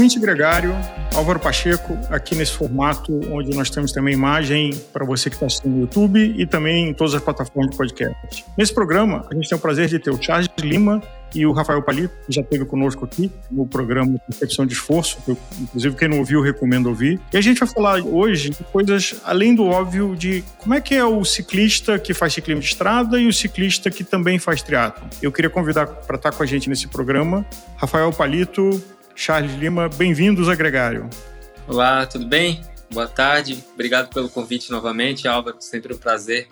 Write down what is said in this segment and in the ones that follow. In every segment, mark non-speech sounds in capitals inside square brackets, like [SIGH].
Ouvinte gregário, Álvaro Pacheco, aqui nesse formato onde nós temos também imagem para você que está assistindo no YouTube e também em todas as plataformas de podcast. Nesse programa, a gente tem o prazer de ter o Charles Lima, e o Rafael Palito, que já esteve conosco aqui no programa Percepção de Esforço, que eu, inclusive quem não ouviu, recomendo ouvir. E a gente vai falar hoje de coisas além do óbvio de como é que é o ciclista que faz ciclismo de estrada e o ciclista que também faz triatlo. Eu queria convidar para estar com a gente nesse programa Rafael Palito, Charles Lima, bem-vindos a Gregário. Olá, tudo bem? Boa tarde, obrigado pelo convite novamente, Álvaro, sempre um prazer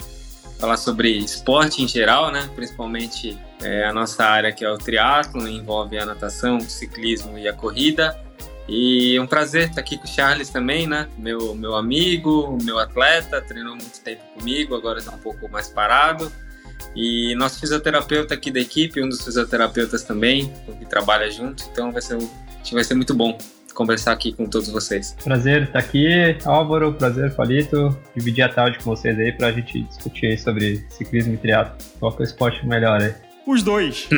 falar sobre esporte em geral, né? Principalmente é, a nossa área que é o triatlo, envolve a natação, o ciclismo e a corrida. E um prazer estar aqui com o Charles também, né? Meu, meu amigo, meu atleta, treinou muito tempo comigo, agora está um pouco mais parado. E nosso fisioterapeuta aqui da equipe, um dos fisioterapeutas também, que trabalha junto, então vai ser, vai ser muito bom conversar aqui com todos vocês. Prazer estar aqui, Álvaro, prazer, Palito, dividir a tarde com vocês aí pra gente discutir sobre ciclismo e triatlo. Qual que é o esporte melhor aí? Os dois.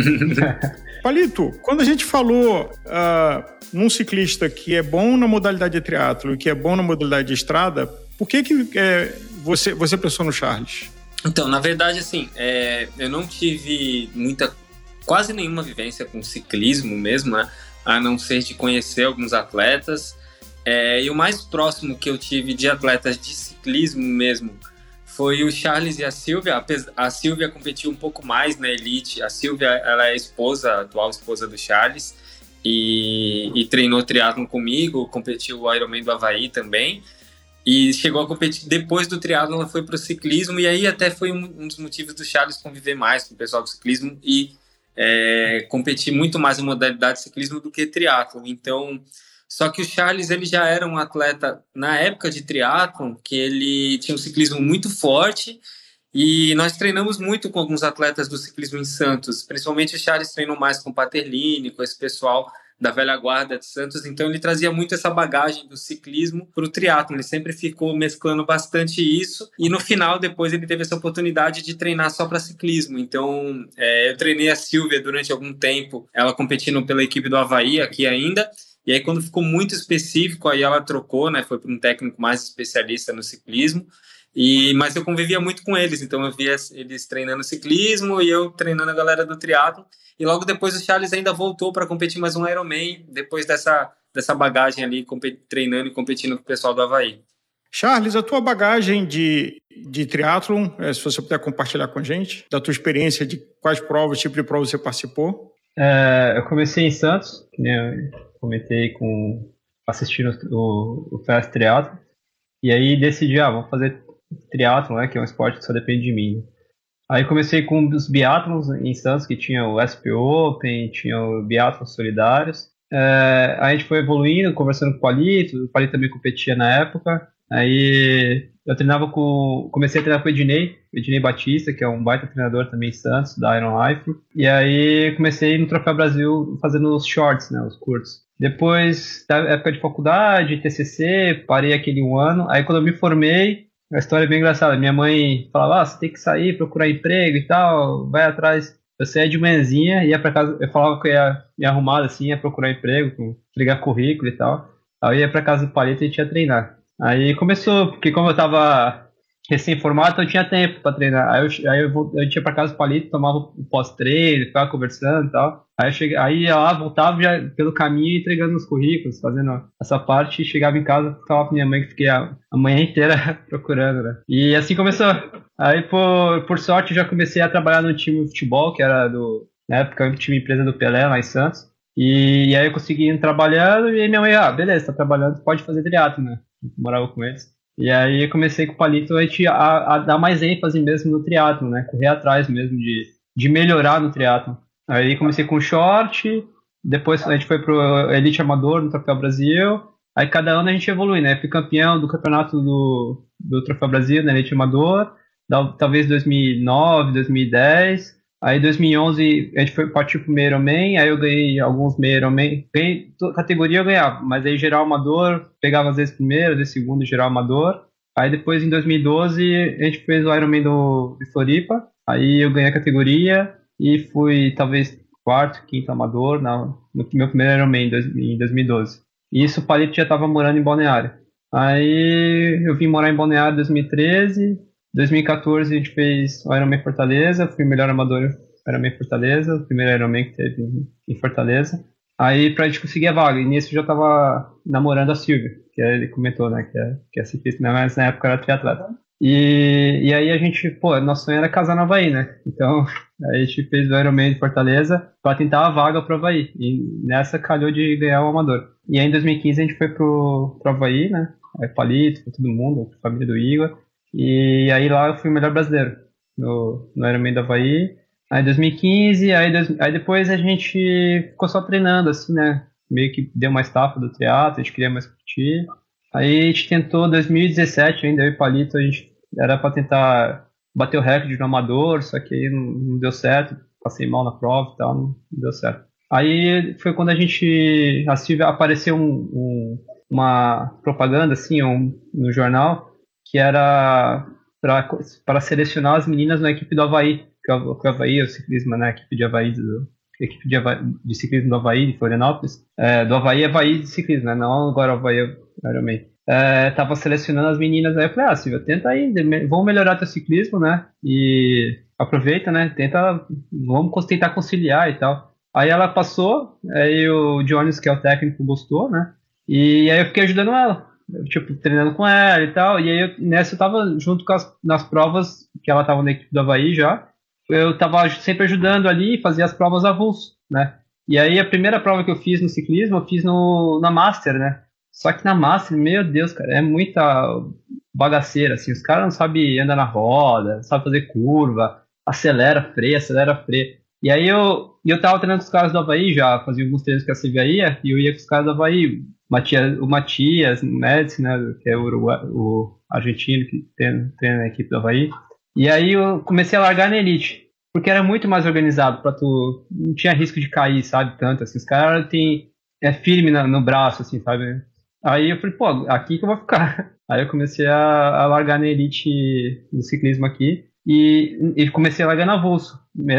[LAUGHS] Palito, quando a gente falou uh, num ciclista que é bom na modalidade de triatlo e que é bom na modalidade de estrada, por que que é, você, você pensou no Charles? Então, na verdade, assim, é, eu não tive muita, quase nenhuma vivência com ciclismo mesmo, né? a não ser de conhecer alguns atletas. É, e o mais próximo que eu tive de atletas de ciclismo mesmo foi o Charles e a Silvia. A Silvia competiu um pouco mais na elite. A Silvia ela é esposa, atual esposa do Charles, e, e treinou triatlon comigo, competiu o Ironman do Havaí também. E chegou a competir depois do triatlo, ela foi para o ciclismo e aí até foi um, um dos motivos do Charles conviver mais com o pessoal do ciclismo e é, competir muito mais em modalidade de ciclismo do que triatlo. Então, só que o Charles ele já era um atleta na época de triatlo que ele tinha um ciclismo muito forte e nós treinamos muito com alguns atletas do ciclismo em Santos, principalmente o Charles treinou mais com o Paterlini, com esse pessoal da velha guarda de Santos, então ele trazia muito essa bagagem do ciclismo para o triatlo. Ele sempre ficou mesclando bastante isso e no final depois ele teve essa oportunidade de treinar só para ciclismo. Então é, eu treinei a Silvia durante algum tempo, ela competindo pela equipe do Havaí aqui ainda. E aí quando ficou muito específico, aí ela trocou, né? Foi para um técnico mais especialista no ciclismo. E, mas eu convivia muito com eles, então eu via eles treinando ciclismo e eu treinando a galera do triatlo. E logo depois o Charles ainda voltou para competir mais um Ironman, depois dessa, dessa bagagem ali, treinando e competindo com o pessoal do Havaí. Charles, a tua bagagem de, de triatlon, é, se você puder compartilhar com a gente, da tua experiência, de quais provas, tipo de prova você participou? É, eu comecei em Santos, que eu comentei com assistindo o, o Fast Triathlon, e aí decidi, ah, vamos fazer triatlon, né, que é um esporte que só depende de mim. Aí comecei com os biatlons em Santos, que tinha o SP Open, tinha o biatlons solidários. É, a gente foi evoluindo, conversando com o Palito, o Palito também competia na época. Aí eu treinava com. Comecei a treinar com o Ednei, Ednei Batista, que é um baita treinador também em Santos, da Iron Life. E aí comecei no Troféu Brasil fazendo os shorts, né, os curtos. Depois, da época de faculdade, TCC, parei aquele um ano. Aí quando eu me formei, a história é bem engraçada. Minha mãe falava, ah, você tem que sair, procurar emprego e tal, vai atrás. Eu saía de manhãzinha, ia para casa, eu falava que eu ia me arrumar assim, ia procurar emprego, entregar currículo e tal. Aí ia para casa do palito e tinha treinar. Aí começou, porque como eu tava recém-formado, eu tinha tempo para treinar. Aí eu, aí eu, eu tinha para casa do palito, tomava o pós-treino, ficava conversando e tal. Aí eu cheguei, aí lá, voltava já pelo caminho entregando os currículos, fazendo essa parte, chegava em casa, falava pra minha mãe que fiquei a, a manhã inteira [LAUGHS] procurando, né? E assim começou. Aí, por, por sorte, eu já comecei a trabalhar no time de futebol, que era do, na época, o time empresa do Pelé, lá em Santos. E, e, aí eu consegui ir trabalhando, e minha mãe, ah, beleza, tá trabalhando, pode fazer triatlo, né? Morava com eles. E aí comecei com o Palito a, a, dar mais ênfase mesmo no triatlo, né? Correr atrás mesmo de, de melhorar no triatlo. Aí comecei com short, depois a gente foi pro Elite Amador no Troféu Brasil. Aí cada ano a gente evolui, né? Fui campeão do campeonato do, do Troféu Brasil na Elite Amador, talvez 2009, 2010. Aí 2011 a gente foi partir pro meio Ironman, aí eu ganhei alguns meio Ironman. Ganhei, categoria eu ganhava, mas aí geral amador, pegava às vezes primeiro, às vezes segundo geral amador. Aí depois em 2012 a gente fez o Ironman do, de Floripa, aí eu ganhei a categoria e fui talvez quarto, quinto amador na, no meu primeiro Ironman em 2012. E isso o Palito já estava morando em Balneário. Aí eu vim morar em Balneário em 2013. 2014 a gente fez o Ironman Fortaleza, fui melhor amador Ironman Fortaleza, o primeiro Ironman que teve em Fortaleza. Aí pra gente conseguir a vaga, e nisso eu já tava namorando a Silvia, que ele comentou, né, que é, que é ciclista, mas na época era triatleta. E, e aí a gente, pô, nosso sonho era casar no Havaí, né? Então [LAUGHS] a gente fez o Ironman de Fortaleza para tentar a vaga pro Havaí. E nessa calhou de ganhar o amador. E aí em 2015 a gente foi pro, pro Havaí, né? Aí Palito, todo mundo, família do Igor. E aí lá eu fui o melhor brasileiro no, no Ironman do Havaí. Aí 2015, aí, aí depois a gente ficou só treinando, assim, né? Meio que deu uma estafa do teatro, a gente queria mais curtir. Aí a gente tentou 2017 ainda, eu e Palito, a gente era para tentar bater o recorde no amador, só que aí não, não, deu certo, passei mal na prova e tal, não, deu certo. Aí foi quando a gente a apareceu um, um, uma propaganda assim um, no jornal que era para selecionar as meninas na equipe do Havaí, que o, Havaí é o ciclismo, né, a equipe de Havaí do, equipe de, Havaí, de ciclismo do Havaí, de Florianópolis, é, do Havaí é Havaí de ciclismo, né, não agora Havaí Ironman é, tava selecionando as meninas, aí eu falei, ah, Silvia, tenta aí, vamos melhorar teu ciclismo, né? E aproveita, né? Tenta, vamos tentar conciliar e tal. Aí ela passou, aí o Jones, que é o técnico, gostou, né? E aí eu fiquei ajudando ela, tipo, treinando com ela e tal. E aí eu, nessa eu tava junto com as nas provas, que ela tava na equipe do Havaí já. Eu tava sempre ajudando ali e fazia as provas avulso, né? E aí a primeira prova que eu fiz no ciclismo, eu fiz no, na Master, né? Só que na Master, meu Deus, cara, é muita bagaceira, assim. Os caras não sabem andar na roda, não sabem fazer curva, acelera, freia, acelera, freia. E aí eu, eu tava treinando com os caras do Havaí já, fazia alguns treinos que a ia, e eu ia com os caras do Havaí. Matias, o Matias Médici, né, que é o, o argentino que treina, treina na equipe do Havaí. E aí eu comecei a largar na Elite, porque era muito mais organizado para tu, não tinha risco de cair, sabe, tanto, assim, os caras têm, é firme no, no braço, assim, sabe, Aí eu falei, pô, aqui que eu vou ficar. [LAUGHS] Aí eu comecei a, a largar na elite do ciclismo aqui e, e comecei a largar na Volso,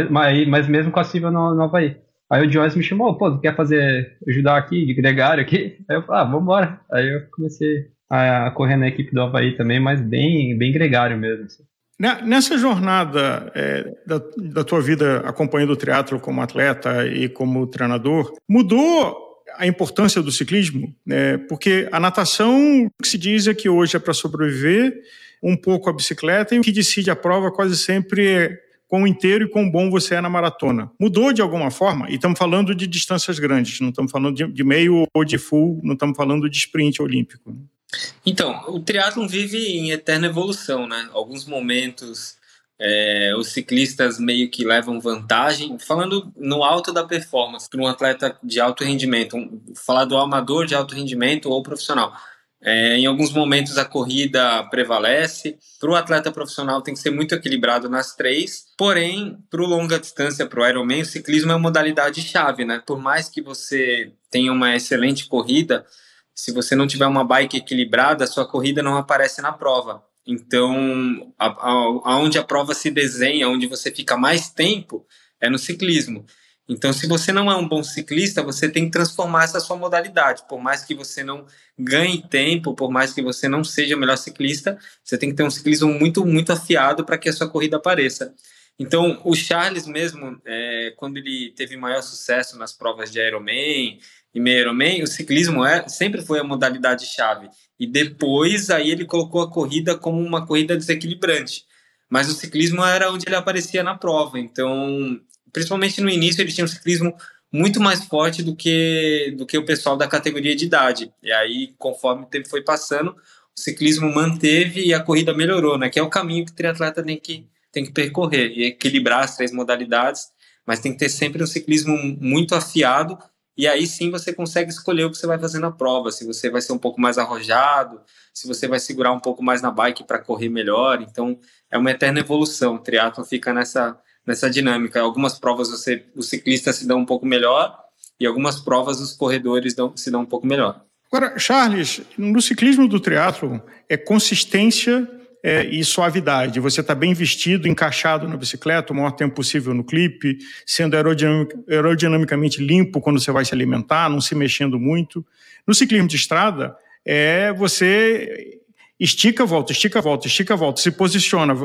mas, mesmo com a Silva no, no Havaí. Aí o Joyce me chamou, pô, tu quer fazer, ajudar aqui, de gregário aqui? Aí eu falei, ah, vambora. Aí eu comecei a, correr na equipe do Havaí também, mas bem, bem gregário mesmo. Assim. Nessa jornada é, da, da tua vida acompanhando o teatro como atleta e como treinador, mudou a importância do ciclismo, né? porque a natação, o que se diz é que hoje é para sobreviver, um pouco a bicicleta, e o que decide a prova quase sempre é quão inteiro e quão bom você é na maratona. Mudou de alguma forma? E estamos falando de distâncias grandes, não estamos falando de, meio ou de full, não estamos falando de sprint olímpico. Então, o triatlon vive em eterna evolução, né? Alguns momentos é, os ciclistas meio que levam vantagem. Falando no alto da performance, para um atleta de alto rendimento, um, falar do amador de alto rendimento ou profissional. É, em alguns momentos a corrida prevalece. Para o atleta profissional tem que ser muito equilibrado nas três. Porém, para o longa distância, para o Ironman, o ciclismo é uma modalidade chave, né? Por mais que você tenha uma excelente corrida, se você não tiver uma bike equilibrada, a sua corrida não aparece na prova. Então, a, a, aonde a prova se desenha, onde você fica mais tempo, é no ciclismo. Então, se você não é um bom ciclista, você tem que transformar essa sua modalidade. Por mais que você não ganhe tempo, por mais que você não seja o melhor ciclista, você tem que ter um ciclismo muito, muito afiado para que a sua corrida apareça. Então, o Charles mesmo, é, quando ele teve maior sucesso nas provas de Ironman e meio Ironman, o ciclismo é, sempre foi a modalidade chave. E depois aí ele colocou a corrida como uma corrida desequilibrante. Mas o ciclismo era onde ele aparecia na prova. Então, principalmente no início, ele tinha um ciclismo muito mais forte do que do que o pessoal da categoria de idade. E aí, conforme o tempo foi passando, o ciclismo manteve e a corrida melhorou, né? Que é o caminho que o triatleta tem que tem que percorrer e equilibrar as três modalidades, mas tem que ter sempre um ciclismo muito afiado e aí sim você consegue escolher o que você vai fazer na prova, se você vai ser um pouco mais arrojado, se você vai segurar um pouco mais na bike para correr melhor. Então é uma eterna evolução. O triatlo fica nessa nessa dinâmica. Algumas provas você os ciclistas se dão um pouco melhor e algumas provas os corredores dão, se dão um pouco melhor. Agora, Charles, no ciclismo do triatlo é consistência é, e suavidade. Você está bem vestido, encaixado na bicicleta o maior tempo possível no clipe, sendo aerodinamic, aerodinamicamente limpo quando você vai se alimentar, não se mexendo muito. No ciclismo de estrada, é você estica, volta, estica, volta, estica, volta, se posiciona.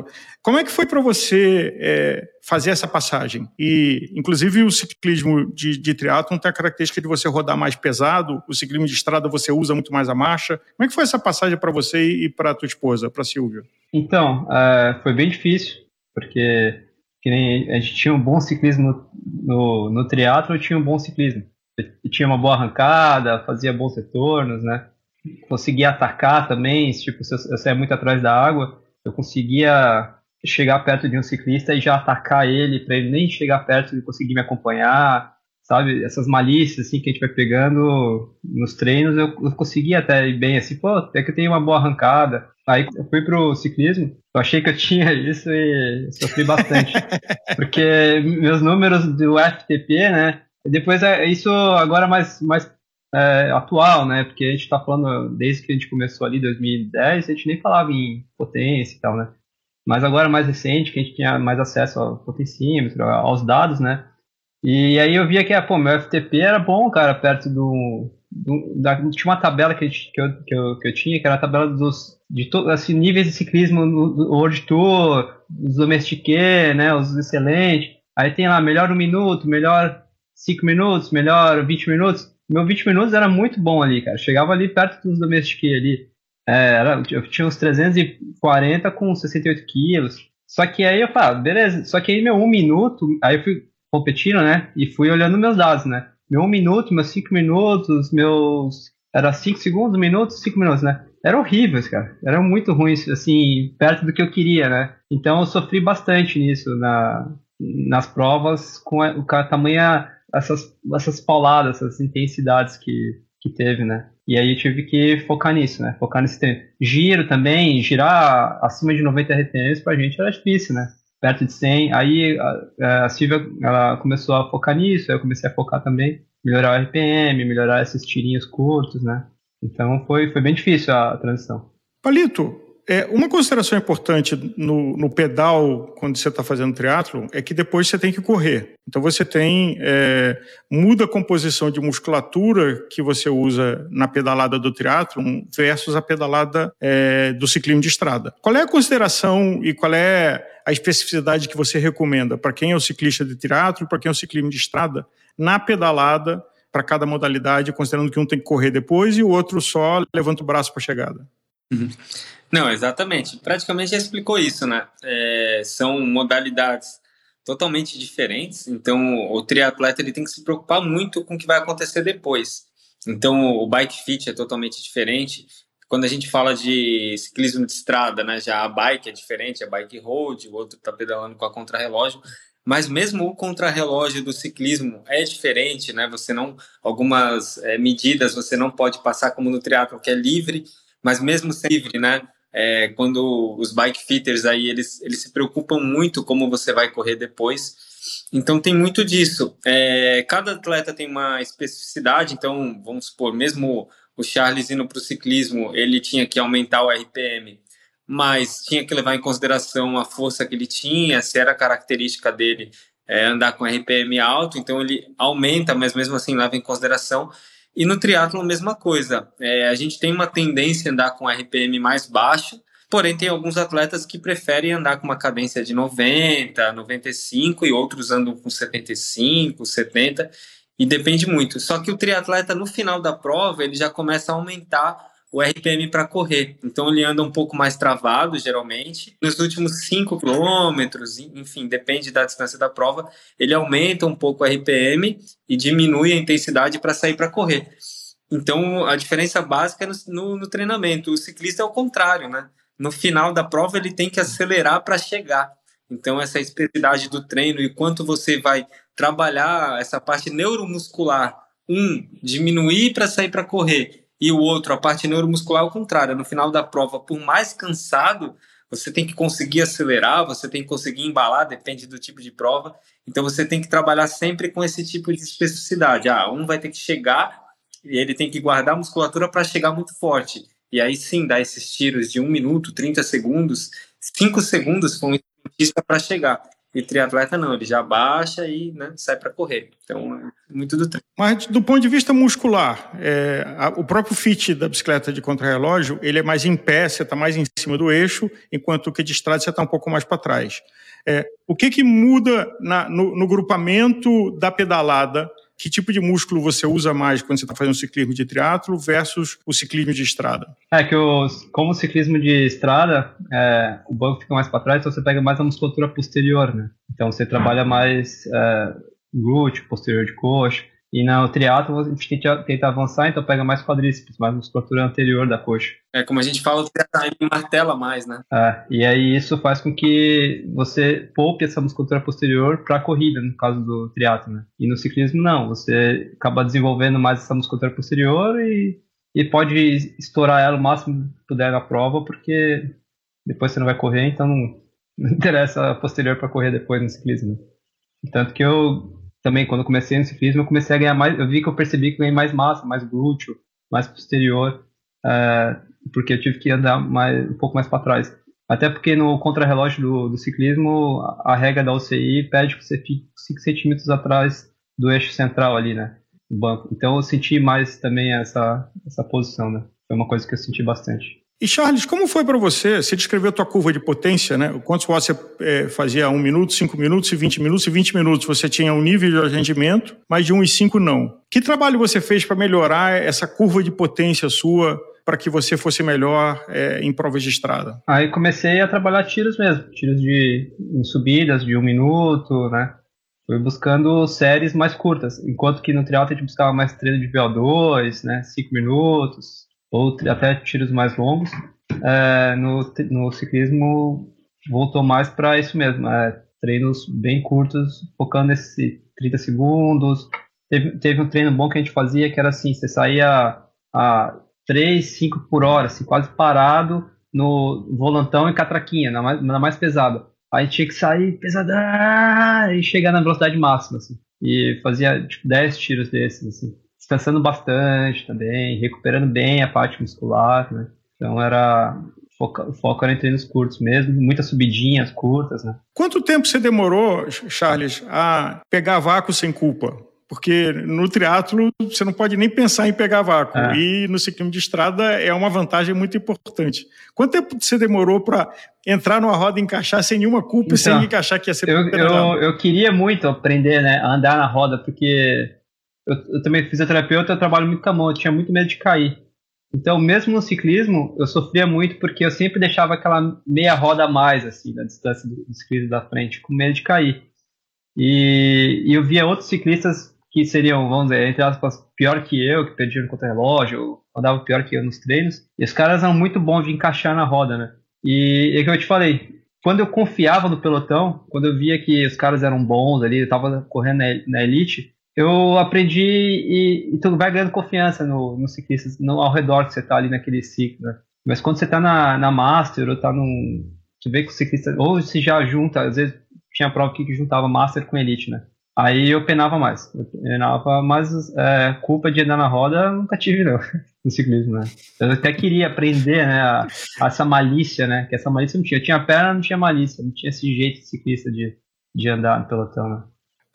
Como é que foi para você é, fazer essa passagem? E, inclusive, o ciclismo de, de triatlon tem a característica de você rodar mais pesado, o ciclismo de estrada você usa muito mais a marcha. Como é que foi essa passagem para você e para tua esposa, para Silvia? Então, uh, foi bem difícil, porque a gente tinha um bom ciclismo no, no triatlo, tinha um bom ciclismo. Eu tinha uma boa arrancada, fazia bons retornos, né? Conseguia atacar também, tipo, se eu, eu saía muito atrás da água, eu conseguia chegar perto de um ciclista e já atacar ele, para ele nem chegar perto e conseguir me acompanhar, sabe? Essas malícias, assim, que a gente vai pegando nos treinos, eu, eu conseguia até ir bem, assim, pô, até que eu tenho uma boa arrancada. Aí eu fui pro ciclismo, eu achei que eu tinha [LAUGHS] isso e sofri bastante. [LAUGHS] porque meus números do FTP, né, depois é isso agora mais, mais é, atual, né? Porque a gente está falando, desde que a gente começou ali, 2010, a gente nem falava em potência e tal, né? Mas agora mais recente, que a gente tinha mais acesso ao potencímetro, aos dados, né? E aí eu via que, ah, pô, meu FTP era bom, cara, perto do... do da, tinha uma tabela que, gente, que, eu, que, eu, que eu tinha, que era a tabela dos de to, assim, níveis de ciclismo no World Tour, os domestiqué, né, os excelentes. Aí tem lá, melhor um minuto, melhor cinco minutos, melhor 20 minutos meu 20 minutos era muito bom ali, cara. Chegava ali perto dos domestiquei ali. É, era, eu tinha uns 340 com 68 quilos. Só que aí eu falo, beleza. Só que aí meu um minuto, aí eu fui competindo, né? E fui olhando meus dados, né? Meu um minuto, meus cinco minutos, meus. Era cinco segundos, minutos, cinco minutos, né? Eram horríveis, cara. Eram muito ruins, assim, perto do que eu queria, né? Então eu sofri bastante nisso na, nas provas com a, com a tamanha essas, essas pauladas, essas intensidades que, que teve, né? E aí eu tive que focar nisso, né? Focar nesse tempo. Giro também, girar acima de 90 RPMs pra gente era difícil, né? Perto de 100. Aí a, a Silvia ela começou a focar nisso, aí eu comecei a focar também. Melhorar o RPM, melhorar esses tirinhos curtos, né? Então foi, foi bem difícil a transição. Palito, é, uma consideração importante no, no pedal, quando você está fazendo triatlo, é que depois você tem que correr. Então você tem é, muda a composição de musculatura que você usa na pedalada do triatlo versus a pedalada é, do ciclismo de estrada. Qual é a consideração e qual é a especificidade que você recomenda para quem é o ciclista de triatlo para quem é o ciclismo de estrada na pedalada para cada modalidade, considerando que um tem que correr depois e o outro só levanta o braço para a chegada? Uhum. Não, exatamente. Praticamente já explicou isso, né? É, são modalidades totalmente diferentes. Então, o triatleta ele tem que se preocupar muito com o que vai acontecer depois. Então, o bike fit é totalmente diferente. Quando a gente fala de ciclismo de estrada, né, já a bike é diferente, a bike road, o outro está pedalando com a contrarrelógio. Mas mesmo o contrarrelógio do ciclismo é diferente, né? Você não algumas é, medidas você não pode passar como no triatlo que é livre, mas mesmo sem livre, né? é, quando os bike fitters aí eles, eles se preocupam muito como você vai correr depois. Então tem muito disso. É, cada atleta tem uma especificidade, então vamos supor, mesmo o Charles indo para o ciclismo, ele tinha que aumentar o RPM, mas tinha que levar em consideração a força que ele tinha, se era característica dele é, andar com RPM alto, então ele aumenta, mas mesmo assim leva em consideração. E no triatlo a mesma coisa. É, a gente tem uma tendência a andar com RPM mais baixo, porém tem alguns atletas que preferem andar com uma cadência de 90, 95 e outros andam com 75, 70 e depende muito. Só que o triatleta no final da prova ele já começa a aumentar o RPM para correr. Então ele anda um pouco mais travado, geralmente. Nos últimos 5 quilômetros, enfim, depende da distância da prova, ele aumenta um pouco o RPM e diminui a intensidade para sair para correr. Então a diferença básica é no, no, no, treinamento. O ciclista é o contrário, né? No final da prova ele tem que acelerar para chegar. Então essa especificidade do treino e quanto você vai trabalhar essa parte neuromuscular, um, diminuir para sair para correr e o outro, a parte neuromuscular, ao contrário. No final da prova, por mais cansado, você tem que conseguir acelerar, você tem que conseguir embalar, depende do tipo de prova. Então você tem que trabalhar sempre com esse tipo de especificidade. Ah, um vai ter que chegar e ele tem que guardar a musculatura para chegar muito forte. e aí sim dá esses tiros de um minuto, 30 segundos, 5 segundos sprintista para chegar. E triatleta não, ele já baixa e né, sai para correr. Então, é muito do tempo. Mas do ponto de vista muscular, é, a, o próprio fit da bicicleta de contrarrelógio, ele é mais em pé, você está mais em cima do eixo, enquanto que de estrada você está um pouco mais para trás. É, o que, que muda na, no, no grupamento da pedalada que tipo de músculo você usa mais quando você está fazendo ciclismo de triatlo versus o ciclismo de estrada? É que o, como o ciclismo de estrada, é, o banco fica mais para trás, então você pega mais a musculatura posterior, né? Então você trabalha mais é, glúteo, posterior de coxa. E no triatlo a gente tenta, tenta, avançar, então pega mais quadríceps, mais musculatura anterior da coxa. É, como a gente fala, o triatlo martela mais, né? É, e aí isso faz com que você poupe essa musculatura posterior para a corrida, no caso do triatlo, né? E no ciclismo não, você acaba desenvolvendo mais essa musculatura posterior e, e pode estourar ela o máximo que puder na prova, porque depois você não vai correr, então não, [LAUGHS] não interessa a posterior para correr depois no ciclismo. Tanto que eu também, quando eu comecei no ciclismo, eu comecei a ganhar mais, eu vi que eu percebi que ganhei mais massa, mais glúteo, mais posterior, uh, porque eu tive que andar mais, um pouco mais para trás. Até porque no contrarrelógio do, do ciclismo, a, a regra da UCI pede que você fique 5 centímetros atrás do eixo central ali, né, do banco. Então eu senti mais também essa, essa posição, né. Foi uma coisa que eu senti bastante. E Charles, como foi para você? Você descreveu a tua curva de potência, né? Quantos watts você é, fazia? Um minuto, cinco minutos e 20 minutos. E 20 minutos você tinha um nível de rendimento, mas de um e cinco não. Que trabalho você fez para melhorar essa curva de potência sua para que você fosse melhor é, em provas de estrada? Aí comecei a trabalhar tiros mesmo, tiros de em subidas de um minuto, né? Fui buscando séries mais curtas, enquanto que no triatlo a gente buscava mais treino de VO2, né? Cinco minutos, ou até tiros mais longos. É, no, no ciclismo voltou mais para isso mesmo, é, treinos bem curtos, focando nesses 30 segundos. Teve, teve um treino bom que a gente fazia que era assim, você saía a 3, 5 por hora, assim, quase parado no volantão e catraquinha, na mais, na mais pesada. Aí tinha que sair pesadão e chegar na velocidade máxima, assim. E fazia tipo 10 tiros desses, assim descansando bastante também, recuperando bem a parte muscular, né? Então era foco, foco era em treinos curtos mesmo, muitas subidinhas curtas, né? Quanto tempo você demorou, Charles, a pegar vácuo sem culpa? Porque no triatlo você não pode nem pensar em pegar vácuo. É. E no ciclismo de estrada é uma vantagem muito importante. Quanto tempo você demorou para entrar numa roda e encaixar sem nenhuma culpa então, e sem encaixar que ia ser eu, eu, eu, queria muito aprender né, a andar na roda, porque eu, eu também fisioterapeuta, eu trabalho muito com a mão, eu tinha muito medo de cair. Então, mesmo no ciclismo, eu sofria muito porque eu sempre deixava aquela meia roda a mais, assim, na distância do, ciclismo da frente, com medo de cair. E, e, eu via outros ciclistas que seriam, vamos dizer, entre aspas, pior que eu, que perdiam no contra-relógio, andavam pior que eu nos treinos. E os caras eram muito bons de encaixar na roda, né? E é que eu te falei, quando eu confiava no pelotão, quando eu via que os caras eram bons ali, eu tava correndo na, na elite, eu aprendi e, e, tu vai ganhando confiança no, no ciclista, no, ao redor que você tá ali naquele ciclo, né? Mas quando você tá na, na Master ou tá num. Você vê que o ciclista. Ou se já junta, às vezes tinha prova que juntava Master com Elite, né? Aí eu penava mais. Eu penava, mas é, culpa de andar na roda nunca tive, não, [LAUGHS] no ciclismo, né? Eu até queria aprender, né, a, a essa malícia, né? Que essa malícia não tinha. Eu tinha perna, não tinha malícia, não tinha esse jeito de ciclista de, de andar no pelotão, né?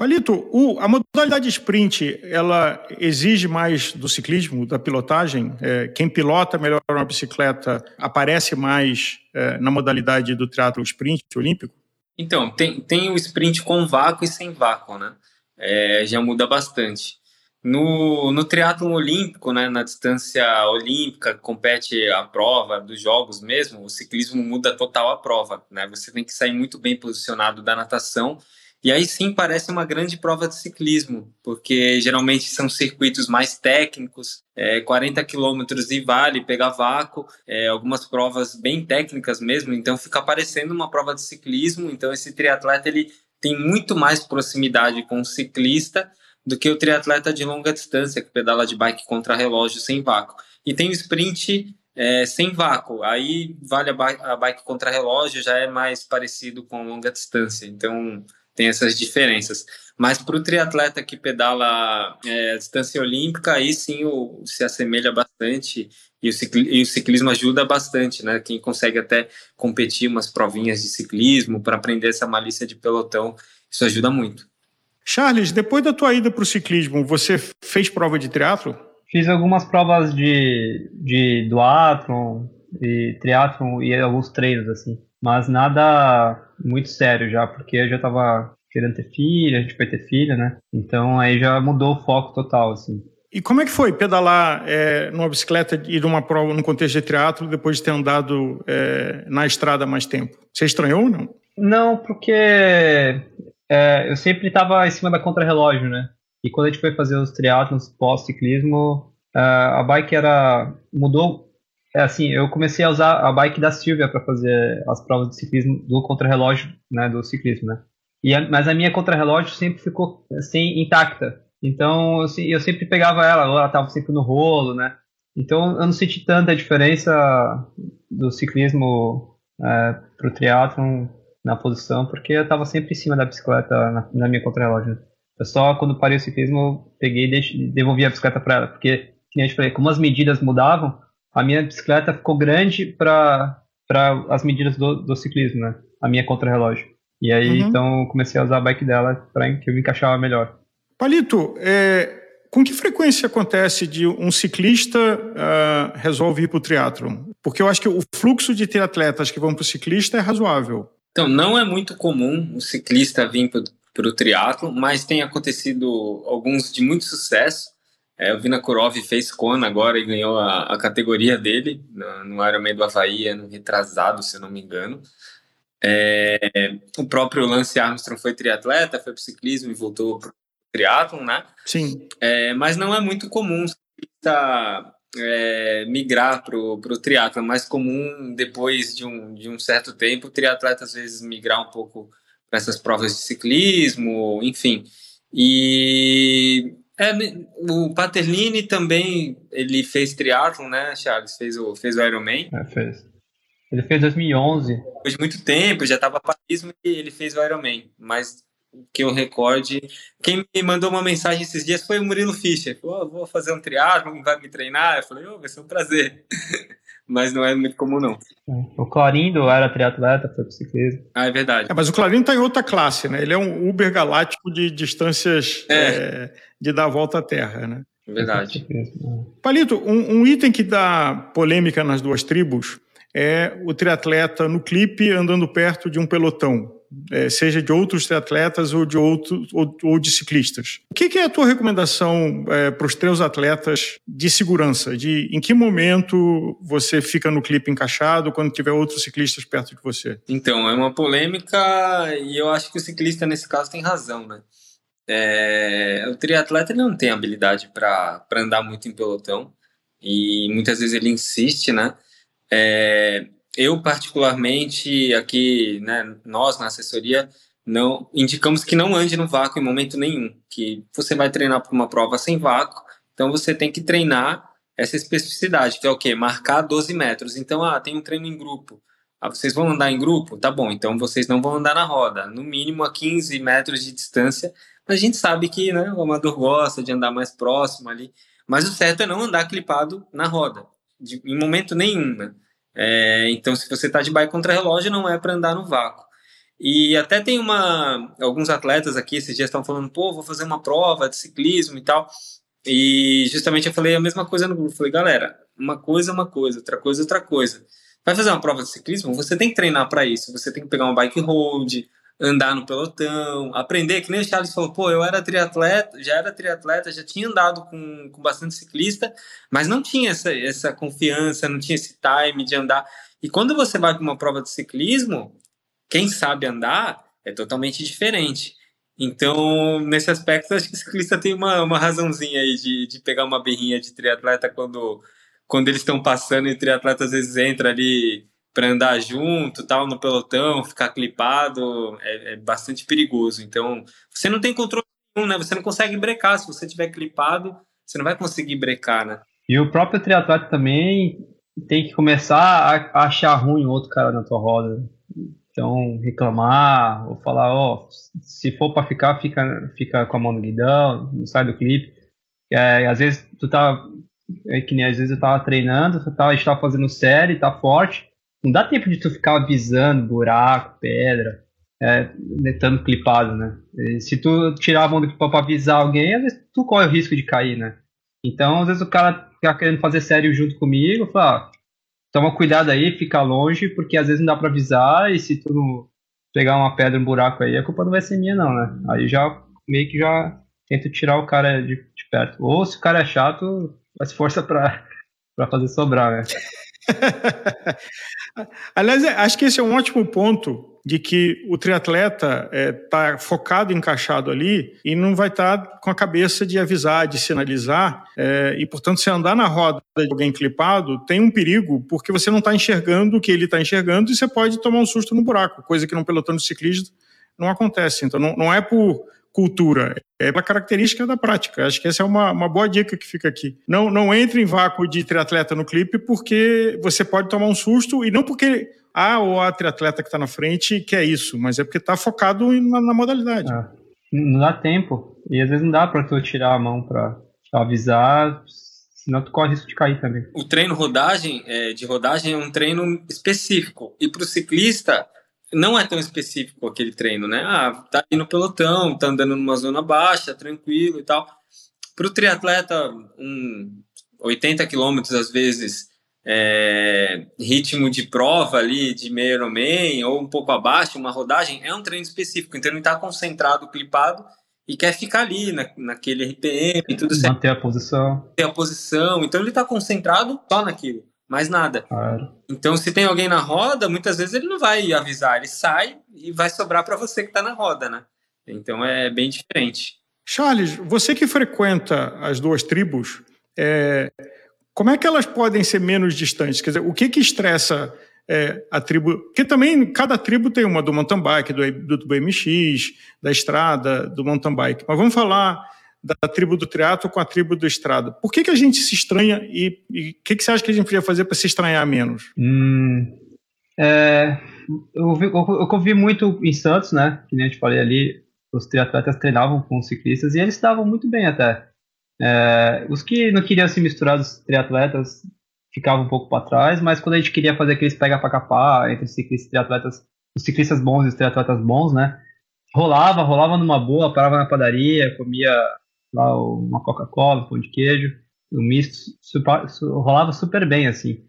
Palito, o, a modalidade sprint, ela exige mais do ciclismo, da pilotagem? É, quem pilota melhor uma bicicleta aparece mais é, na modalidade do triatlo sprint olímpico? Então, tem, tem o sprint com vácuo e sem vácuo, né? É, já muda bastante. No, no triatlo olímpico, né, na distância olímpica, compete a prova dos jogos mesmo, o ciclismo muda total a prova, né? Você tem que sair muito bem posicionado da natação e aí sim parece uma grande prova de ciclismo, porque geralmente são circuitos mais técnicos, é, 40 quilômetros e vale, pegar vácuo, é, algumas provas bem técnicas mesmo, então fica parecendo uma prova de ciclismo. Então esse triatleta ele tem muito mais proximidade com o ciclista do que o triatleta de longa distância que pedala de bike contra relógio sem vácuo. E tem o sprint é, sem vácuo. Aí vale a, bike, contra relógio, já é mais parecido com longa distância. Então tem essas diferenças. Mas para o triatleta que pedala é, distância olímpica, aí sim o, se assemelha bastante E o, e o ciclismo ajuda bastante, né? Quem consegue até competir umas provinhas de ciclismo para aprender essa malícia de pelotão, isso ajuda muito. Charles, depois da tua ida para o ciclismo, você fez prova de triatlo? Fiz algumas provas de, de duatlon e triatlon e alguns treinos, assim. Mas nada muito sério já, porque eu já estava querendo ter filha, a gente vai ter filha, né? Então aí já mudou o foco total, assim. E como é que foi pedalar é, numa bicicleta e numa prova no contexto de teatro depois de ter andado é, na estrada mais tempo? Você estranhou ou não? Não, porque é, eu sempre estava em cima da contrarrelógio, né? E quando a gente foi fazer os triatlos pós-ciclismo, é, a bike era mudou. É assim, eu comecei a usar a bike da Silvia para fazer as provas de ciclismo do contrarrelógio, né? Do ciclismo, né? E a, mas a minha contrarrelógio sempre ficou assim intacta. Então, assim, eu sempre pegava ela, ela estava sempre no rolo, né? Então, eu não senti tanta diferença do ciclismo é, para o triatlon na posição, porque eu estava sempre em cima da bicicleta na, na minha contrarrelógio. Eu só, quando parei o ciclismo, peguei e devolvi a bicicleta para ela, porque, como eu falei, como as medidas mudavam, a minha bicicleta ficou grande para as medidas do, do ciclismo, né? A minha contrarrelógio. E aí, uhum. então, comecei a usar a bike dela para que eu me encaixava melhor. Palito, é, com que frequência acontece de um ciclista uh, resolve ir para o triatlon? Porque eu acho que o fluxo de triatletas que vão para o ciclista é razoável. Então, não é muito comum o ciclista vir para o triatlo, mas tem acontecido alguns de muito sucesso. É, o Vinakurov fez Kona agora e ganhou a, a categoria dele no, no Ironman do Havaí, no retrasado, se eu não me engano. É, o próprio Lance Armstrong foi triatleta, foi para o ciclismo e voltou para triatlon, né? Sim. É, mas não é muito comum tá, é, migrar para o triatlon. É mais comum, depois de um, de um certo tempo, o triatleta às vezes migrar um pouco para essas provas de ciclismo, enfim. E é, o Paterlini também, ele fez triatlon, né, Charles? Fez o, fez o Ironman. É, fez. Ele fez 2011. Depois de muito tempo, já estava Paris e ele fez o Ironman. Mas que eu recorde. Quem me mandou uma mensagem esses dias foi o Murilo Fischer. Falou, oh, vou fazer um triatlo, vai me treinar? Eu falei, oh, vai ser um prazer. [LAUGHS] mas não é muito comum, não. O Clarindo era triatleta, foi pro ciclismo. Ah, é verdade. É, mas o Clarindo tá em outra classe, né? Ele é um Uber galáctico de distâncias é. É, de dar a volta à Terra, né? É verdade. Palito, um, um item que dá polêmica nas duas tribos é o triatleta no clipe andando perto de um pelotão seja de outros atletas ou de, outro, ou, ou de ciclistas. O que, que, é a tua recomendação é, para os teus atletas de segurança? De em que momento você fica no clipe encaixado quando tiver outros ciclistas perto de você? Então, é uma polêmica e eu acho que o ciclista nesse caso tem razão, né? É, o triatleta não tem habilidade para andar muito em pelotão e muitas vezes ele insiste, né? É, eu particularmente aqui, né, nós na assessoria não indicamos que não ande no vácuo em momento nenhum, que você vai treinar para uma prova sem vácuo, então você tem que treinar essa especificidade, que é o quê? Marcar 12 metros. Então, ah, tem um treino em grupo. Ah, vocês vão andar em grupo? Tá bom, então vocês não vão andar na roda, no mínimo a 15 metros de distância. A gente sabe que né, o amador gosta de andar mais próximo ali, mas o certo é não andar clipado na roda, de, em momento nenhum, né? É, então, se você está de bike contra relógio, não é para andar no vácuo. E até tem uma alguns atletas aqui esses dias estão falando, pô, vou fazer uma prova de ciclismo e tal. E justamente eu falei a mesma coisa no grupo. Falei, galera, uma coisa é uma coisa, outra coisa é outra coisa. Vai fazer uma prova de ciclismo? Você tem que treinar para isso. Você tem que pegar uma bike road, andar no pelotão, aprender, que nem o Charles falou, pô, eu era triatleta, já era triatleta, já tinha andado com, com bastante ciclista, mas não tinha essa, essa confiança, não tinha esse time de andar. E quando você vai para uma prova de ciclismo, quem sabe andar é totalmente diferente. Então, nesse aspecto, acho que o ciclista tem uma, uma razãozinha aí de, de pegar uma berrinha de triatleta quando, quando eles estão passando e o triatleta às vezes entra ali para andar junto, tal, no pelotão, ficar clipado, é, é, bastante perigoso. Então, você não tem controle nenhum, né? Você não consegue brecar. Se você tiver clipado, você não vai conseguir brecar, né? E o próprio triatleta também tem que começar a achar ruim outro cara na tua roda. Então, reclamar, ou falar, ó, oh, se for para ficar, fica, fica com a mão no guidão, não sai do clipe. É, às vezes tu tá é que nem às vezes eu tava treinando, tá, a gente tava fazendo série, tá forte. Não dá tempo de tu ficar avisando buraco, pedra, é, estando clipado, né? E se tu tirar a mão do clipar pra avisar alguém, às vezes tu corre o risco de cair, né? Então, às vezes o cara fica querendo fazer sério junto comigo, fala, ah, toma cuidado aí, fica longe, porque às vezes não dá pra avisar, e se tu não pegar uma pedra, um buraco aí, a culpa não vai ser minha não, né? Aí já, meio que já tento tirar o cara de, de perto. Ou se o cara é chato, faz força pra, pra fazer sobrar, né? [LAUGHS] Aliás, acho que esse é um ótimo ponto de que o triatleta está é, tá focado, encaixado ali e não vai estar tá com a cabeça de avisar, de sinalizar. É, e, portanto, se andar na roda de alguém clipado, tem um perigo, porque você não está enxergando o que ele está enxergando e você pode tomar um susto no buraco, coisa que num pelotão de ciclismo não acontece. Então, não, não é por cultura, é pela característica da prática. Acho que essa é uma, uma boa dica que fica aqui. Não, não entre em vácuo de triatleta no clipe, porque você pode tomar um susto, e não porque a ou a triatleta que está na frente quer isso, mas é porque está focado na, na modalidade. É. Não dá tempo. E às vezes não dá para tu tirar a mão para avisar, senão tu corre risco de cair também. O treino rodagem, é, de rodagem é um treino específico. E para o ciclista, não é tão específico aquele treino, né? Ah, tá aí no pelotão, tá andando numa zona baixa, tranquilo e tal. Para o triatleta, um 80 quilômetros às vezes, é, ritmo de prova ali, de meio Ironman, ou um pouco abaixo, uma rodagem, é um treino específico. Então ele está concentrado, clipado, e quer ficar ali na, naquele RPM e tudo certo. Manter a posição. Manter a posição. Então ele está concentrado só naquilo mais nada. Claro. Então, se tem alguém na roda, muitas vezes ele não vai avisar, ele sai e vai sobrar para você que está na roda, né? Então é bem diferente. Charles, você que frequenta as duas tribos, é, como é que elas podem ser menos distantes? Quer dizer, o que que estressa é, a tribo? Porque também cada tribo tem uma do mountain bike, do, do BMX, da estrada, do mountain bike. Mas vamos falar da tribo do triatlo com a tribo do estrada. Por que, que a gente se estranha e o que, que você acha que a gente podia fazer para se estranhar menos? Hum, é, eu, vi, eu, eu vi muito em Santos, né? Que nem eu te falei ali, os triatletas treinavam com os ciclistas e eles estavam muito bem até. É, os que não queriam se misturar os triatletas ficavam um pouco para trás, mas quando a gente queria fazer aqueles pega para capar entre ciclistas e triatletas, os ciclistas bons e os triatletas bons, né? Rolava, rolava numa boa, parava na padaria, comia lá uma Coca-Cola, pão de queijo, um misto, super, rolava super bem, assim.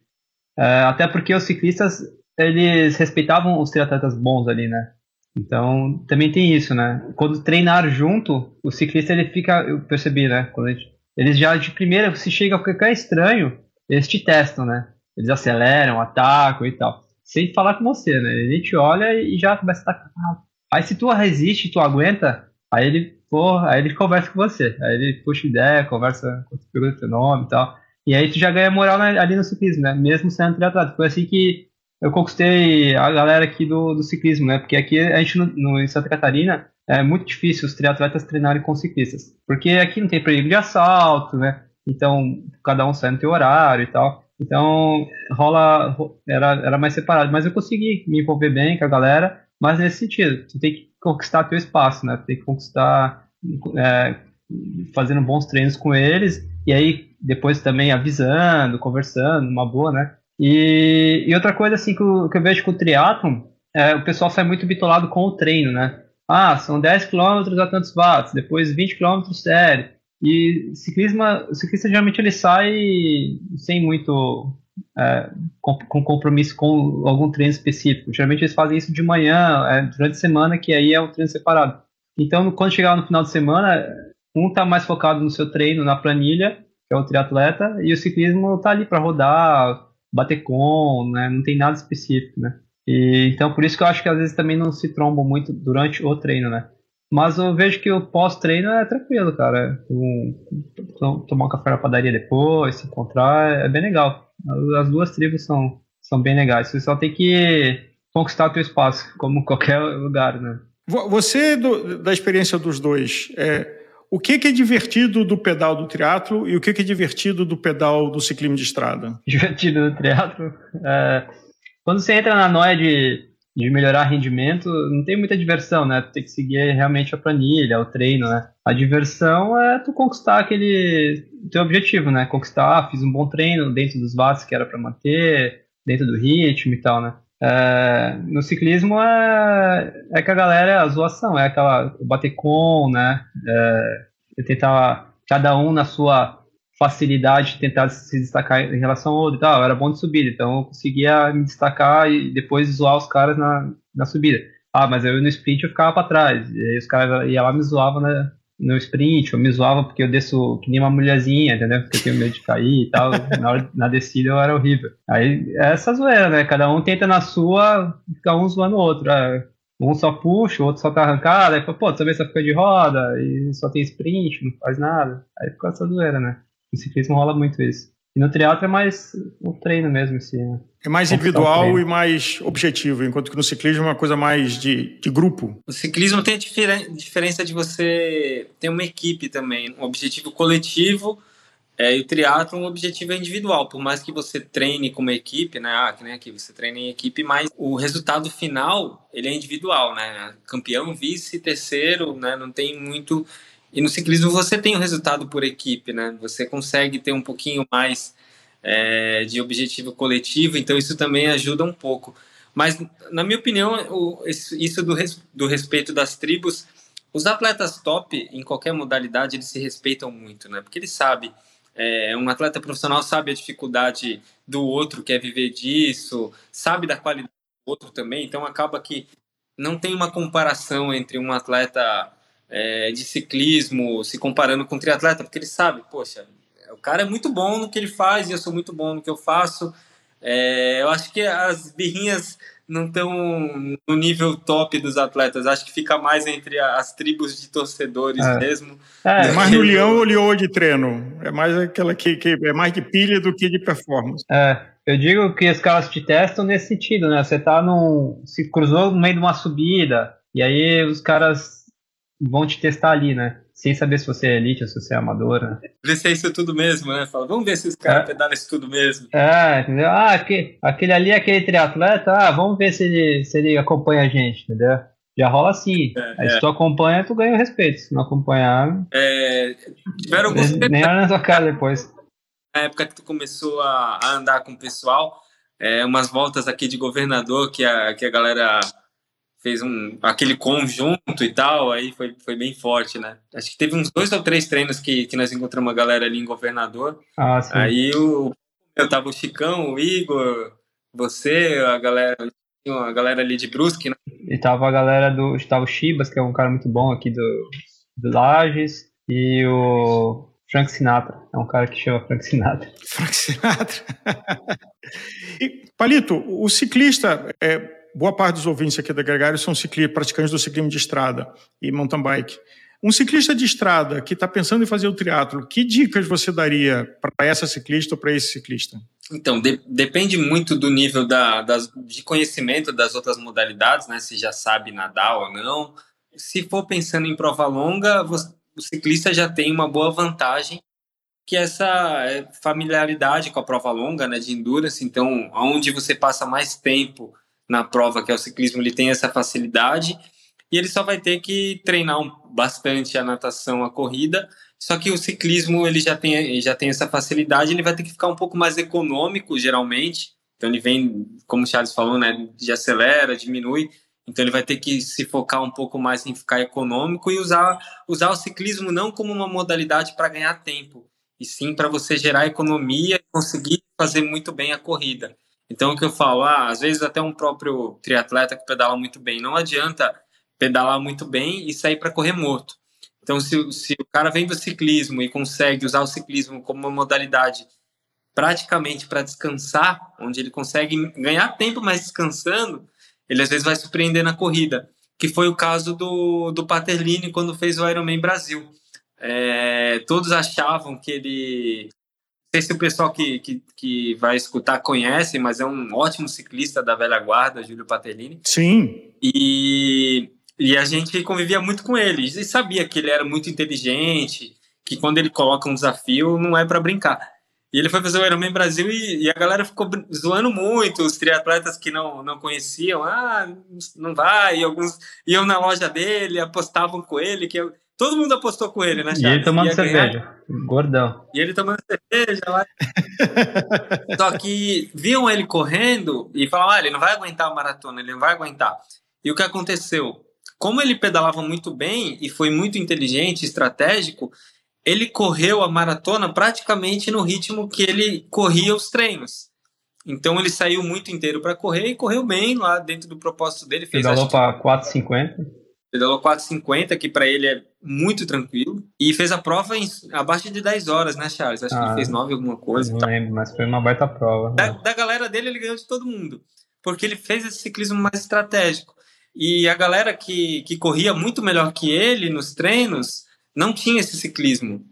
É, até porque os ciclistas, eles respeitavam os triatletas bons ali, né? Então, também tem isso, né? Quando treinar junto, o ciclista, ele fica, eu percebi, né? Quando gente, eles já, de primeira, se chega a qualquer estranho, eles te testam, né? Eles aceleram, atacam e tal. Sem falar com você, né? Ele te olha e já começa a atacar. Aí se tu resiste, tu aguenta, aí ele porra, aí ele conversa com você. Aí ele puxa ideia, conversa, pergunta teu nome e tal. E aí tu já ganha moral ali no ciclismo, né? Mesmo sendo triatleta. Foi assim que eu conquistei a galera aqui do, do ciclismo, né? Porque aqui a gente, no, no, em Santa Catarina, é muito difícil os triatletas treinarem com ciclistas. Porque aqui não tem perigo de assalto, né? Então, cada um sai no teu horário e tal. Então, rola, era, era mais separado. Mas eu consegui me envolver bem com a galera, mas nesse sentido, tu tem que conquistar teu espaço, né? Tem que conquistar é, fazendo bons treinos com eles e aí depois também avisando, conversando, uma boa, né? E, e outra coisa assim que eu, que eu vejo com o triatlon, é, o pessoal sai muito bitolado com o treino, né? Ah, são 10 km a tantos watts, depois 20 km sério. E ciclismo, o ciclista geralmente ele sai sem muito é, com, com, compromisso com algum treino específico. Geralmente eles fazem isso de manhã, é, durante a semana, que aí é um treino separado. Então, quando chegar no final de semana, um está mais focado no seu treino, na planilha, que é o triatleta, e o ciclismo está ali para rodar, bater com, né? não tem nada específico, né? E, então, por isso que eu acho que às vezes também não se trombam muito durante o treino, né? Mas eu vejo que o pós-treino é tranquilo, cara. Um, tomar um café na padaria depois, se encontrar, é bem legal. As duas tribos são, são bem legais. Você só tem que conquistar o teu espaço, como [LAUGHS] qualquer lugar, né? Você, do, da experiência dos dois, é, o que, que, é divertido do pedal do triatlo e o que, que, é divertido do pedal do ciclismo de estrada? [LAUGHS] Divertido do triatlo? É, quando você entra na noia de, de melhorar rendimento, não tem muita diversão, né? Tu tem que seguir realmente a planilha, o treino, né? A diversão é tu conquistar aquele teu objetivo, né? Conquistar, ah, fiz um bom treino dentro dos watts que era para manter, dentro do ritmo e tal, né? É, no ciclismo é, é que a galera, a zoação, é aquela bater com, né? É, tentar cada um na sua facilidade de tentar se destacar em relação ao outro e tal. Era bom de subida, então eu conseguia me destacar e depois zoar os caras na, na subida. Ah, mas eu no sprint eu ficava para trás. E aí os caras iam lá me zoavam né, no sprint, eu me zoava porque eu desço que nem uma mulherzinha, entendeu? Porque eu tenho medo de cair e tal. [LAUGHS] na, hora, na descida eu era horrível. Aí é essa zoeira, né? Cada um tenta na sua, fica um zoando o outro. Ah, um só puxa, o outro só tá arrancado, aí fala, pô, também só fica de roda, e só tem sprint, não faz nada. Aí fica essa zoeira, né? No ciclismo rola muito isso. E no triatlo é mais o treino mesmo, assim. Né? É mais individual e mais objetivo, enquanto que no ciclismo é uma coisa mais de, de grupo. O ciclismo tem a diferen diferença de você ter uma equipe também, um objetivo coletivo, é, e o triatlo um objetivo individual. Por mais que você treine como equipe, né? Ah, que nem aqui, você treina em equipe, mas o resultado final, ele é individual, né? Campeão, vice, terceiro, né? Não tem muito e no ciclismo você tem o um resultado por equipe, né? Você consegue ter um pouquinho mais é, de objetivo coletivo, então isso também ajuda um pouco. Mas, na minha opinião, o, isso do, res, do respeito das tribos, os atletas top, em qualquer modalidade, eles se respeitam muito, né? Porque eles sabem, é, um atleta profissional sabe a dificuldade do outro, quer viver disso, sabe da qualidade do outro também, então acaba que não tem uma comparação entre um atleta é, de ciclismo, se comparando com o triatleta, porque ele sabe, poxa, o cara é muito bom no que ele faz e eu sou muito bom no que eu faço. É, eu acho que as birrinhas não estão no nível top dos atletas. Acho que fica mais entre as tribos de torcedores é. mesmo. É, é mais no leão ou leoa de treino. É mais aquela que, que, é mais de pilha do que de performance. É, eu digo que os caras te testam nesse sentido, né? Você tá num. se cruzou no meio de uma subida, e aí os caras vão te testar ali, né? Sem saber se você é elite ou se você é amador, né? Ver se é isso tudo mesmo, né? Fala, vamos ver se os caras é. pedalam isso tudo mesmo. É, entendeu? Ah, aquele, aquele ali é aquele triatleta, ah, vamos ver se ele, se ele acompanha a gente, entendeu? Já rola assim. É, Aí é. se tu acompanha, tu ganha o respeito. Se não acompanhar. É, tiveram alguns. Nem olha na sua cara depois. Na época que tu começou a, a andar com o pessoal, é, umas voltas aqui de governador que a, que a galera fez um aquele conjunto e tal, aí foi, foi bem forte, né? Acho que teve uns dois ou três treinos que, que nós encontramos uma galera ali em Governador. Ah, sim. Aí o, eu tava o Chicão, o Igor, você, a galera, a galera ali de Brusque, né? E tava a galera do. Tava o Chibas, que é um cara muito bom aqui do, do Lages, e o Frank Sinatra. É um cara que chama Frank Sinatra. [LAUGHS] Frank Sinatra. [LAUGHS] e, Palito, o ciclista. É boa parte dos ouvintes aqui da Gregário são ciclistas, praticantes do ciclismo de estrada e mountain bike. Um ciclista de estrada que está pensando em fazer o triatlo, que dicas você daria para essa ciclista ou para esse ciclista? Então, de, depende muito do nível da, das, de conhecimento das outras modalidades, né? Se já sabe nadar ou não. Se for pensando em prova longa, você, o ciclista já tem uma boa vantagem, que é essa é, familiaridade com a prova longa, né? De endurance. Então, onde você passa mais tempo na prova, que é o ciclismo, ele tem essa facilidade e ele só vai ter que treinar bastante a natação, a corrida. Só que o ciclismo ele já tem, já tem essa facilidade, ele vai ter que ficar um pouco mais econômico, geralmente. Então ele vem, como o Charles falou, né, de acelera, diminui. Então ele vai ter que se focar um pouco mais em ficar econômico e usar, usar o ciclismo não como uma modalidade para ganhar tempo, e sim para você gerar economia e conseguir fazer muito bem a corrida. Então, o que eu falo, ah, às vezes até um próprio triatleta que pedala muito bem, não adianta pedalar muito bem e sair para correr morto. Então, se, se o cara vem do ciclismo e consegue usar o ciclismo como uma modalidade praticamente para descansar, onde ele consegue ganhar tempo, mas descansando, ele às vezes vai surpreender na corrida, que foi o caso do, do Paterlini quando fez o Ironman Brasil. É, todos achavam que ele sei se o pessoal que, que, que, vai escutar conhece, mas é um ótimo ciclista da velha guarda, Júlio Patellini. Sim. E, e a gente convivia muito com ele e sabia que ele era muito inteligente, que quando ele coloca um desafio não é para brincar. E ele foi fazer o Ironman Brasil e, e, a galera ficou zoando muito, os triatletas que não, não conheciam, ah, não vai, e alguns iam na loja dele, apostavam com ele, que eu, todo mundo apostou com ele, né, Charles? E ele tomando cerveja, ganhar. gordão. E ele tomando cerveja lá. [LAUGHS] Só que viam ele correndo e falavam, ah, ele não vai aguentar a maratona, ele não vai aguentar. E o que aconteceu? Como ele pedalava muito bem e foi muito inteligente, estratégico, ele correu a maratona praticamente no ritmo que ele corria os treinos. Então ele saiu muito inteiro para correr e correu bem lá dentro do propósito dele. Fez, Pedalou para 4,50. Pedalou 4,50, que para ele é muito tranquilo. E fez a prova em abaixo de 10 horas, né, Charles? Acho ah, que ele fez 9 alguma coisa. Não lembro, mas foi uma baita prova. Da, da galera dele, ele ganhou de todo mundo. Porque ele fez esse ciclismo mais estratégico. E a galera que, que corria muito melhor que ele nos treinos não tinha esse ciclismo.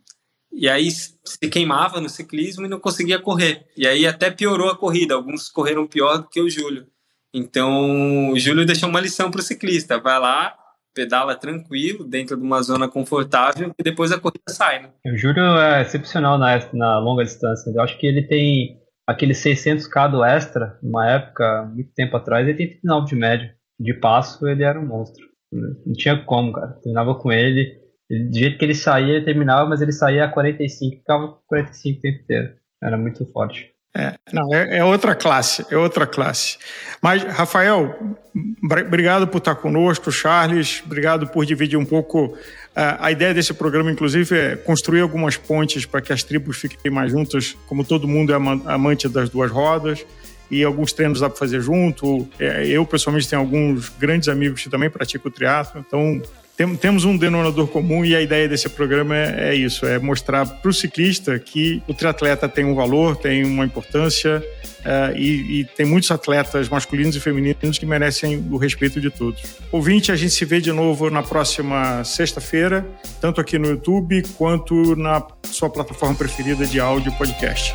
E aí se queimava no ciclismo e não conseguia correr. E aí até piorou a corrida. Alguns correram pior do que o Júlio. Então o Júlio deixou uma lição para o ciclista: vai lá, pedala tranquilo, dentro de uma zona confortável, e depois a corrida sai. Né? O Júlio é excepcional na, na longa distância. Eu acho que ele tem aquele 600k do extra, numa época, muito tempo atrás, ele tem 39 de média. De passo, ele era um monstro. Não tinha como, cara. Treinava com ele do jeito que ele saía, ele terminava, mas ele saía a 45, ficava 45 o tempo inteiro. Era muito forte. É, não, é, é, outra classe, é outra classe. Mas, Rafael, obrigado por estar conosco, Charles, obrigado por dividir um pouco. Uh, a ideia desse programa, inclusive, é construir algumas pontes para que as tribos fiquem mais juntas, como todo mundo é amante das duas rodas, e alguns treinos dá para fazer junto. É, eu, pessoalmente, tenho alguns grandes amigos que também praticam o triatlo, então tem, temos um denominador comum e a ideia desse programa é, é isso, é mostrar para o ciclista que o triatleta tem um valor, tem uma importância é, e, e, tem muitos atletas masculinos e femininos que merecem o respeito de todos. Ouvinte, a gente se vê de novo na próxima sexta-feira, tanto aqui no YouTube quanto na sua plataforma preferida de áudio podcast.